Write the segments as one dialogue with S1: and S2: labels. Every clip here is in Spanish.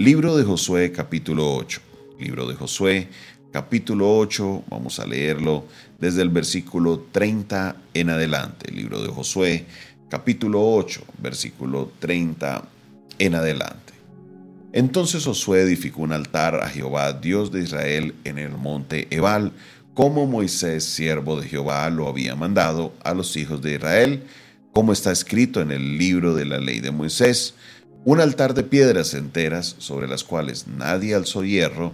S1: Libro de Josué capítulo 8. Libro de Josué capítulo 8, vamos a leerlo desde el versículo 30 en adelante. Libro de Josué capítulo 8, versículo 30 en adelante. Entonces Josué edificó un altar a Jehová, Dios de Israel, en el monte Ebal, como Moisés, siervo de Jehová, lo había mandado a los hijos de Israel, como está escrito en el libro de la ley de Moisés un altar de piedras enteras sobre las cuales nadie alzó hierro,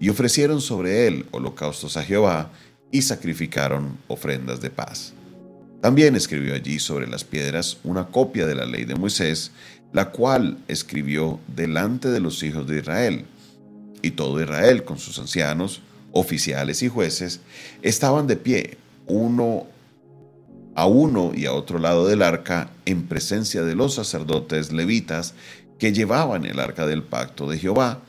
S1: y ofrecieron sobre él holocaustos a Jehová, y sacrificaron ofrendas de paz. También escribió allí sobre las piedras una copia de la ley de Moisés, la cual escribió delante de los hijos de Israel. Y todo Israel, con sus ancianos, oficiales y jueces, estaban de pie, uno a uno y a otro lado del arca en presencia de los sacerdotes levitas que llevaban el arca del pacto de Jehová,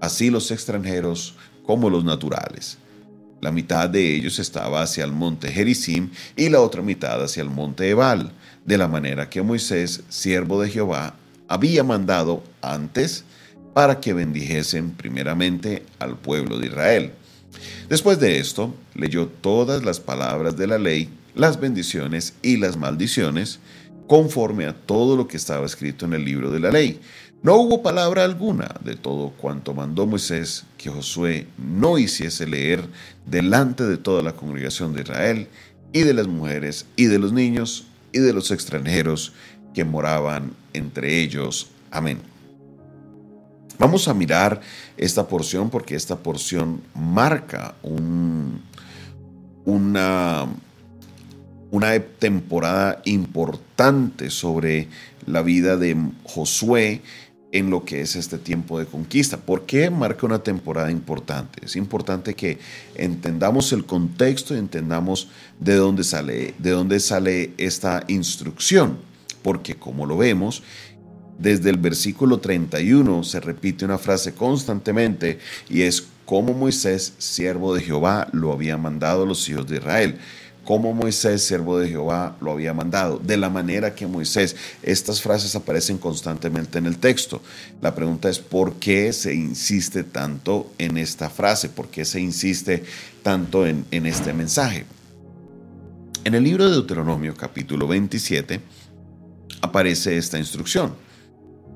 S1: así los extranjeros como los naturales. La mitad de ellos estaba hacia el monte Gerizim y la otra mitad hacia el monte Ebal, de la manera que Moisés, siervo de Jehová, había mandado antes para que bendijesen primeramente al pueblo de Israel. Después de esto, leyó todas las palabras de la ley las bendiciones y las maldiciones conforme a todo lo que estaba escrito en el libro de la ley. No hubo palabra alguna de todo cuanto mandó Moisés que Josué no hiciese leer delante de toda la congregación de Israel y de las mujeres y de los niños y de los extranjeros que moraban entre ellos. Amén. Vamos a mirar esta porción porque esta porción marca un, una una temporada importante sobre la vida de Josué en lo que es este tiempo de conquista. ¿Por qué marca una temporada importante? Es importante que entendamos el contexto y entendamos de dónde sale, de dónde sale esta instrucción, porque como lo vemos, desde el versículo 31 se repite una frase constantemente y es como Moisés, siervo de Jehová, lo había mandado a los hijos de Israel como Moisés, siervo de Jehová, lo había mandado, de la manera que Moisés. Estas frases aparecen constantemente en el texto. La pregunta es, ¿por qué se insiste tanto en esta frase? ¿Por qué se insiste tanto en, en este mensaje? En el libro de Deuteronomio capítulo 27 aparece esta instrucción.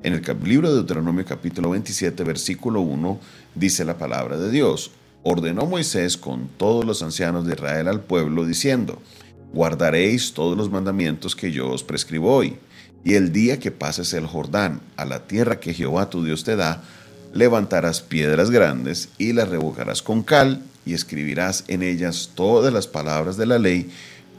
S1: En el libro de Deuteronomio capítulo 27 versículo 1 dice la palabra de Dios, ordenó Moisés con todos los ancianos de Israel al pueblo, diciendo, guardaréis todos los mandamientos que yo os prescribo hoy, y el día que pases el Jordán a la tierra que Jehová tu Dios te da, levantarás piedras grandes y las revocarás con cal, y escribirás en ellas todas las palabras de la ley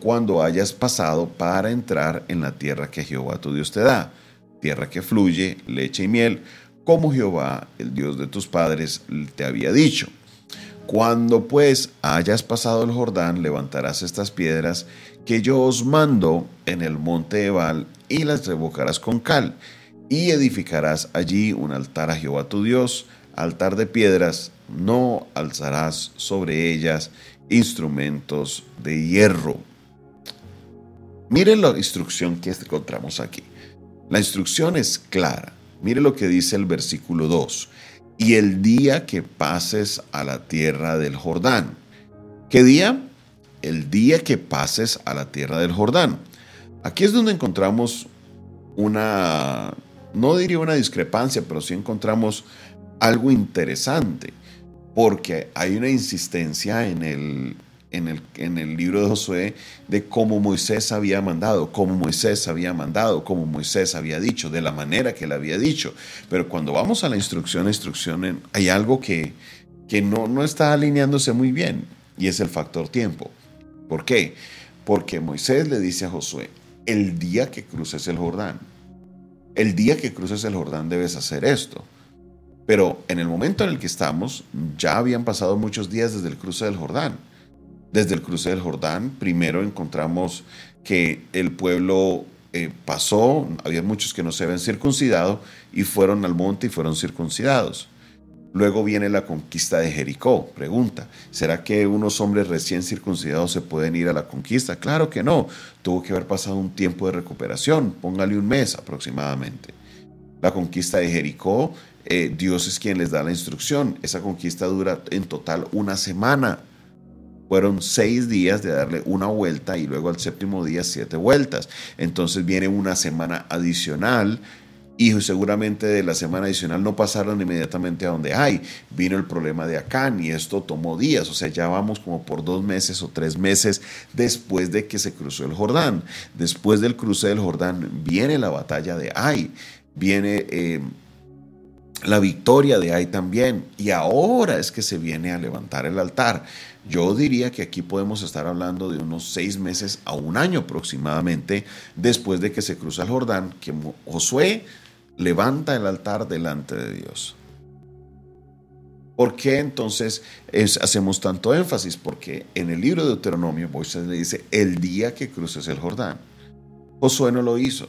S1: cuando hayas pasado para entrar en la tierra que Jehová tu Dios te da, tierra que fluye leche y miel, como Jehová, el Dios de tus padres, te había dicho cuando pues hayas pasado el Jordán, levantarás estas piedras que yo os mando en el monte Ebal y las revocarás con cal, y edificarás allí un altar a Jehová tu Dios, altar de piedras, no alzarás sobre ellas instrumentos de hierro. Miren la instrucción que encontramos aquí. La instrucción es clara. Mire lo que dice el versículo 2 y el día que pases a la tierra del Jordán. ¿Qué día? El día que pases a la tierra del Jordán. Aquí es donde encontramos una, no diría una discrepancia, pero sí encontramos algo interesante, porque hay una insistencia en el, en el, en el libro de Josué de cómo Moisés había mandado, cómo Moisés había mandado, cómo Moisés había dicho, de la manera que le había dicho. Pero cuando vamos a la instrucción, instrucción, hay algo que, que no, no está alineándose muy bien y es el factor tiempo. ¿Por qué? Porque Moisés le dice a Josué, el día que cruces el Jordán, el día que cruces el Jordán debes hacer esto. Pero en el momento en el que estamos, ya habían pasado muchos días desde el cruce del Jordán desde el cruce del Jordán. Primero encontramos que el pueblo eh, pasó, había muchos que no se habían circuncidado y fueron al monte y fueron circuncidados. Luego viene la conquista de Jericó. Pregunta, ¿será que unos hombres recién circuncidados se pueden ir a la conquista? Claro que no. Tuvo que haber pasado un tiempo de recuperación, póngale un mes aproximadamente. La conquista de Jericó eh, Dios es quien les da la instrucción. Esa conquista dura en total una semana. Fueron seis días de darle una vuelta y luego al séptimo día siete vueltas. Entonces viene una semana adicional y seguramente de la semana adicional no pasaron inmediatamente a donde hay. Vino el problema de Acán y esto tomó días, o sea, ya vamos como por dos meses o tres meses después de que se cruzó el Jordán. Después del cruce del Jordán viene la batalla de Ai, viene eh, la victoria de Ai también y ahora es que se viene a levantar el altar. Yo diría que aquí podemos estar hablando de unos seis meses a un año aproximadamente después de que se cruza el Jordán, que Josué levanta el altar delante de Dios. ¿Por qué entonces hacemos tanto énfasis? Porque en el libro de Deuteronomio Moisés le dice el día que cruces el Jordán. Josué no lo hizo.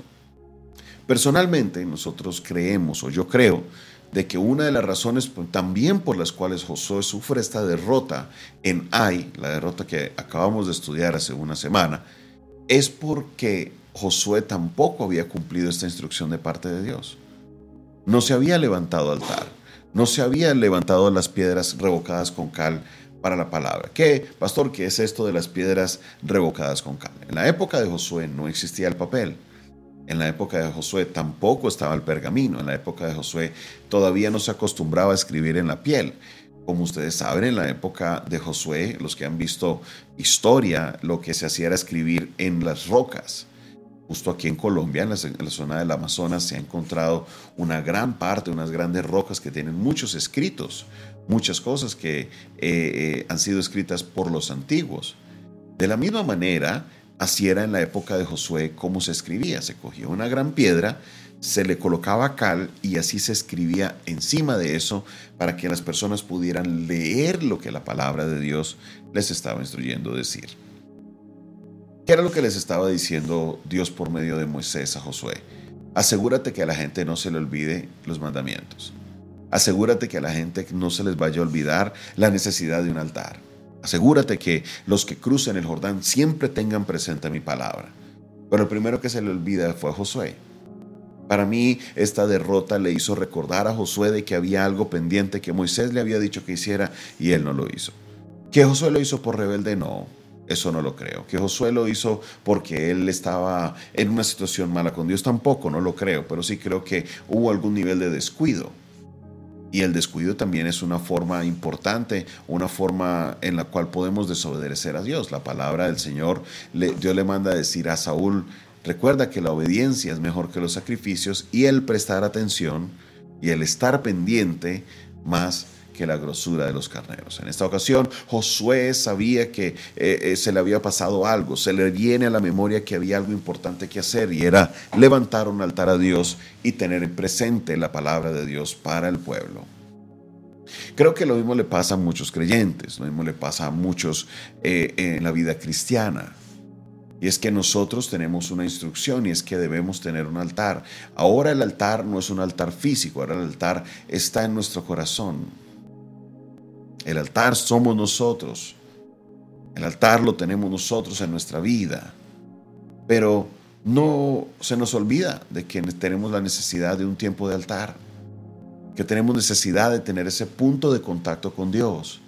S1: Personalmente nosotros creemos, o yo creo, de que una de las razones también por las cuales Josué sufre esta derrota en Ai, la derrota que acabamos de estudiar hace una semana, es porque Josué tampoco había cumplido esta instrucción de parte de Dios. No se había levantado altar, no se habían levantado las piedras revocadas con cal para la palabra. ¿Qué, pastor, qué es esto de las piedras revocadas con cal? En la época de Josué no existía el papel. En la época de Josué tampoco estaba el pergamino. En la época de Josué todavía no se acostumbraba a escribir en la piel. Como ustedes saben, en la época de Josué, los que han visto historia, lo que se hacía era escribir en las rocas. Justo aquí en Colombia, en la, zona del Amazonas, se ha encontrado una gran parte, unas grandes rocas que tienen muchos escritos, muchas cosas que eh, eh, han sido escritas por los antiguos. De la misma manera, así era en la época de Josué cómo se escribía. Se cogía una gran piedra, se le colocaba cal y así se escribía encima de eso para que las personas pudieran leer lo que la palabra de Dios les estaba instruyendo decir. ¿Qué era lo que les estaba diciendo Dios por medio de Moisés a Josué? Asegúrate que a la gente no se le olvide los mandamientos. Asegúrate que a la gente no se les vaya a olvidar la necesidad de un altar. Asegúrate que los que crucen el Jordán siempre tengan presente mi palabra. Pero el primero que se le olvida fue Josué. Para mí, esta derrota le hizo recordar a Josué de que había algo pendiente que Moisés le había dicho que hiciera y él no lo hizo. ¿Que Josué lo hizo por rebelde? No. Eso no lo creo. Que Josué lo hizo porque él estaba en una situación mala con Dios tampoco, no lo creo, pero sí creo que hubo algún nivel de descuido. Y el descuido también es una forma importante, una forma en la cual podemos desobedecer a Dios. La palabra del Señor, Dios le manda a decir a Saúl, recuerda que la obediencia es mejor que los sacrificios y el prestar atención y el estar pendiente más que la grosura de los carneros. En esta ocasión, Josué sabía que eh, eh, se le había pasado algo, se le viene a la memoria que había algo importante que hacer y era levantar un altar a Dios y tener presente la palabra de Dios para el pueblo. Creo que lo mismo le pasa a muchos creyentes, lo mismo le pasa a muchos eh, en la vida cristiana. Y es que nosotros tenemos una instrucción y es que debemos tener un altar. Ahora el altar no es un altar físico, ahora el altar está en nuestro corazón. El altar somos nosotros. El altar lo tenemos nosotros en nuestra vida. Pero no se nos olvida de que tenemos la necesidad de un tiempo de altar, que tenemos necesidad de tener ese punto de contacto con Dios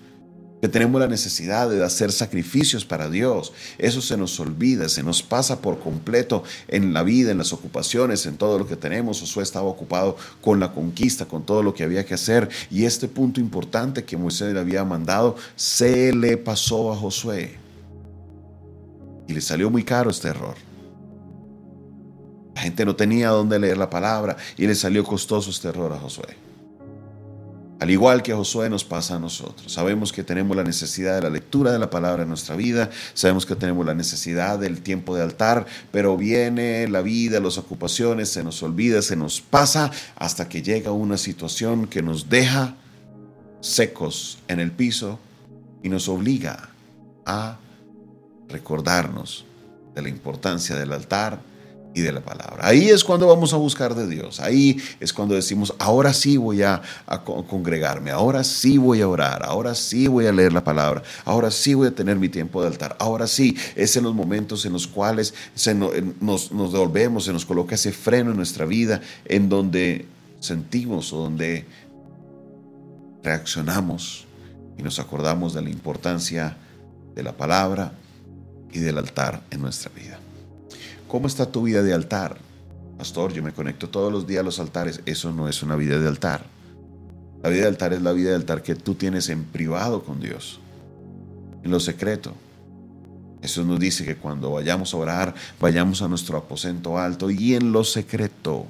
S1: que tenemos la necesidad de hacer sacrificios para Dios. Eso se nos olvida, se nos pasa por completo en la vida, en las ocupaciones, en todo lo que tenemos. Josué estaba ocupado con la conquista, con todo lo que había que hacer. Y este punto importante que Moisés le había mandado, se le pasó a Josué. Y le salió muy caro este error. La gente no tenía dónde leer la palabra y le salió costoso este error a Josué. Al igual que a Josué nos pasa a nosotros. Sabemos que tenemos la necesidad de la lectura de la palabra en nuestra vida, sabemos que tenemos la necesidad del tiempo de altar, pero viene la vida, las ocupaciones, se nos olvida, se nos pasa hasta que llega una situación que nos deja secos en el piso y nos obliga a recordarnos de la importancia del altar, y de la palabra. Ahí es cuando vamos a buscar de Dios. Ahí es cuando decimos, ahora sí voy a, congregarme, ahora sí voy a orar, ahora sí voy a leer la palabra, ahora sí voy a tener mi tiempo de altar, ahora sí es en los momentos en los cuales se nos, devolvemos, se nos coloca ese freno en nuestra vida, en donde sentimos o donde reaccionamos y nos acordamos de la importancia de la palabra y del altar en nuestra vida. ¿Cómo está tu vida de altar? Pastor, yo me conecto todos los días a los altares. Eso no es una vida de altar. La vida de altar es la vida de altar que tú tienes en privado con Dios, en lo secreto. Eso nos dice que cuando vayamos a orar, vayamos a nuestro aposento alto y en lo secreto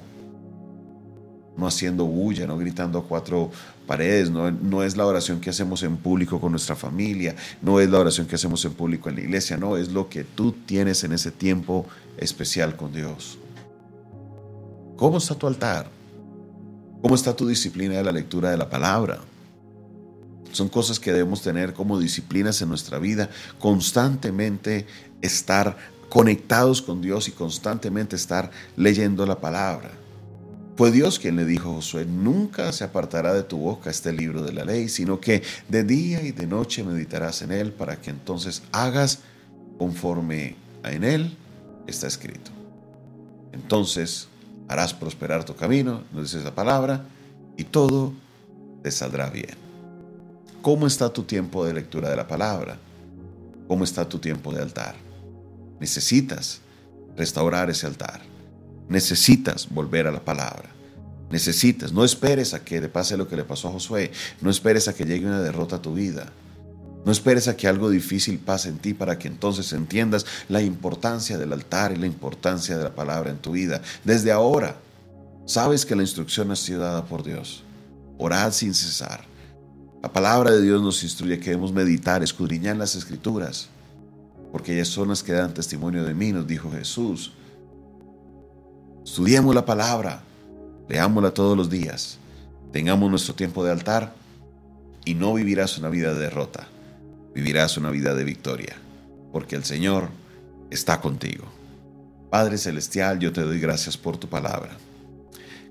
S1: no haciendo bulla, no gritando a cuatro paredes, no, no, es la oración que hacemos en público con nuestra familia, no es la oración que hacemos en público en la iglesia, no, es lo que tú tienes en ese tiempo especial con Dios. ¿Cómo está tu altar? ¿Cómo está tu disciplina de la lectura de la palabra? Son cosas que debemos tener como disciplinas en nuestra vida, constantemente estar conectados con Dios y constantemente estar leyendo la palabra. Fue Dios quien le dijo a Josué, nunca se apartará de tu boca este libro de la ley, sino que de día y de noche meditarás en él para que entonces hagas conforme en él está escrito. Entonces harás prosperar tu camino, nos dice esa palabra, y todo te saldrá bien. ¿Cómo está tu tiempo de lectura de la palabra? ¿Cómo está tu tiempo de altar? Necesitas restaurar ese altar. Necesitas volver a la palabra. Necesitas, no esperes a que le pase lo que le pasó a Josué. No esperes a que llegue una derrota a tu vida. No esperes a que algo difícil pase en ti para que entonces entiendas la importancia del altar y la importancia de la palabra en tu vida. Desde ahora, sabes que la instrucción ha sido dada por Dios. Orad sin cesar. La palabra de Dios nos instruye que debemos meditar, escudriñar las escrituras, porque ellas son las que dan testimonio de mí, nos dijo Jesús. Estudiemos la palabra, leámosla todos los días, tengamos nuestro tiempo de altar y no vivirás una vida de derrota, vivirás una vida de victoria, porque el Señor está contigo. Padre Celestial, yo te doy gracias por tu palabra.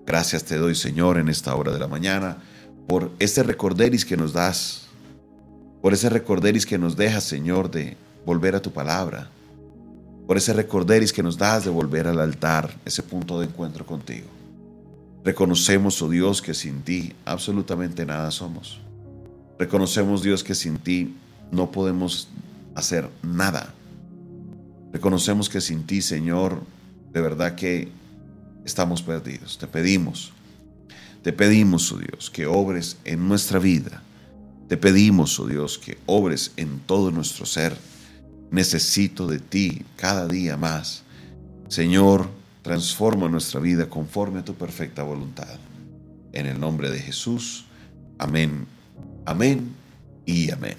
S1: Gracias te doy, Señor, en esta hora de la mañana, por este recorderis que nos das, por ese recorderis que nos dejas, Señor, de volver a tu palabra por ese recorderis que nos das de volver al altar, ese punto de encuentro contigo. Reconocemos, oh Dios, que sin ti absolutamente nada somos. Reconocemos, Dios, que sin ti no podemos hacer nada. Reconocemos que sin ti, Señor, de verdad que estamos perdidos. Te pedimos, te pedimos, oh Dios, que obres en nuestra vida. Te pedimos, oh Dios, que obres en todo nuestro ser necesito de ti cada día más. Señor, transforma nuestra vida conforme a tu perfecta voluntad. En el nombre de Jesús. Amén, amén y amén.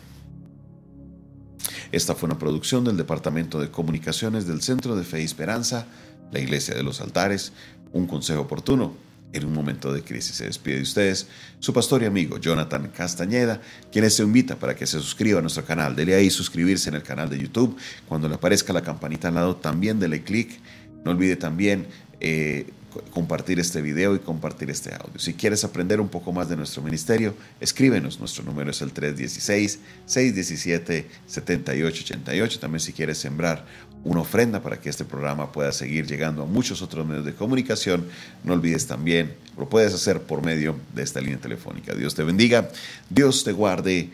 S1: Esta fue una producción del Departamento de Comunicaciones del Centro de Fe y Esperanza, la Iglesia de los Altares, un consejo oportuno en un momento de crisis. Se despide de ustedes su pastor y amigo Jonathan Castañeda, quien les invita para que se suscriba a nuestro canal. Dele ahí suscribirse en el canal de YouTube. Cuando le aparezca la campanita al lado, también dele clic. No olvide también eh, compartir este video y compartir este audio. Si quieres aprender un poco más de nuestro ministerio, escríbenos. Nuestro número es el 316-617-7888. También si quieres sembrar una ofrenda para que este programa pueda seguir llegando a muchos otros medios de comunicación, no olvides también, lo puedes hacer por medio de esta línea telefónica. Dios te bendiga, Dios te guarde.